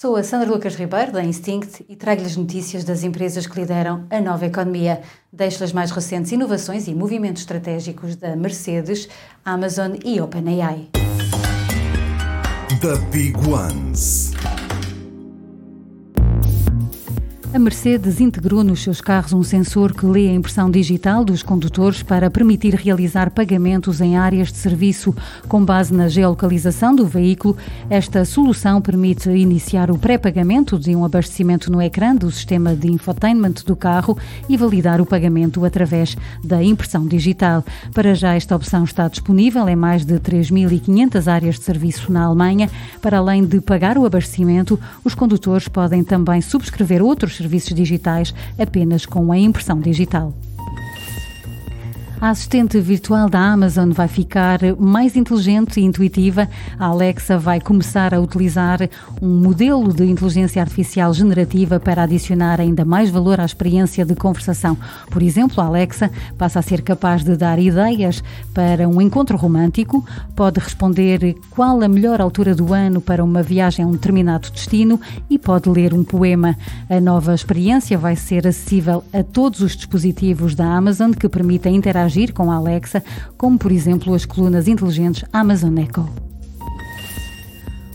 Sou a Sandra Lucas Ribeiro, da Instinct, e trago-lhes notícias das empresas que lideram a nova economia. Deixo as mais recentes inovações e movimentos estratégicos da Mercedes, Amazon e OpenAI. The Big Ones. A Mercedes integrou nos seus carros um sensor que lê a impressão digital dos condutores para permitir realizar pagamentos em áreas de serviço. Com base na geolocalização do veículo, esta solução permite iniciar o pré-pagamento de um abastecimento no ecrã do sistema de infotainment do carro e validar o pagamento através da impressão digital. Para já, esta opção está disponível em mais de 3.500 áreas de serviço na Alemanha. Para além de pagar o abastecimento, os condutores podem também subscrever outros serviços digitais apenas com a impressão digital. A assistente virtual da Amazon vai ficar mais inteligente e intuitiva. A Alexa vai começar a utilizar um modelo de inteligência artificial generativa para adicionar ainda mais valor à experiência de conversação. Por exemplo, a Alexa passa a ser capaz de dar ideias para um encontro romântico, pode responder qual a melhor altura do ano para uma viagem a um determinado destino e pode ler um poema. A nova experiência vai ser acessível a todos os dispositivos da Amazon que permitem interagir interagir com a Alexa, como por exemplo as colunas inteligentes Amazon Echo.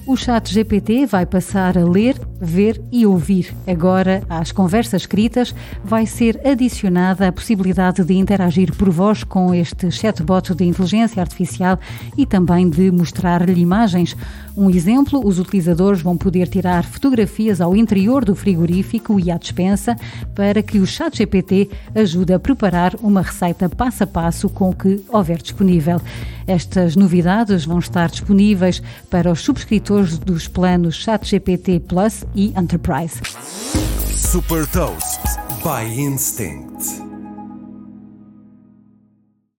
O chat GPT vai passar a ler, ver e ouvir. Agora, às conversas escritas, vai ser adicionada a possibilidade de interagir por voz com este chatbot de inteligência artificial e também de mostrar-lhe imagens. Um exemplo, os utilizadores vão poder tirar fotografias ao interior do frigorífico e à despensa para que o chat GPT ajude a preparar uma receita passo a passo com o que houver disponível. Estas novidades vão estar disponíveis para os subscritores dos planos ChatGPT Plus e Enterprise. Super Toast by Instinct.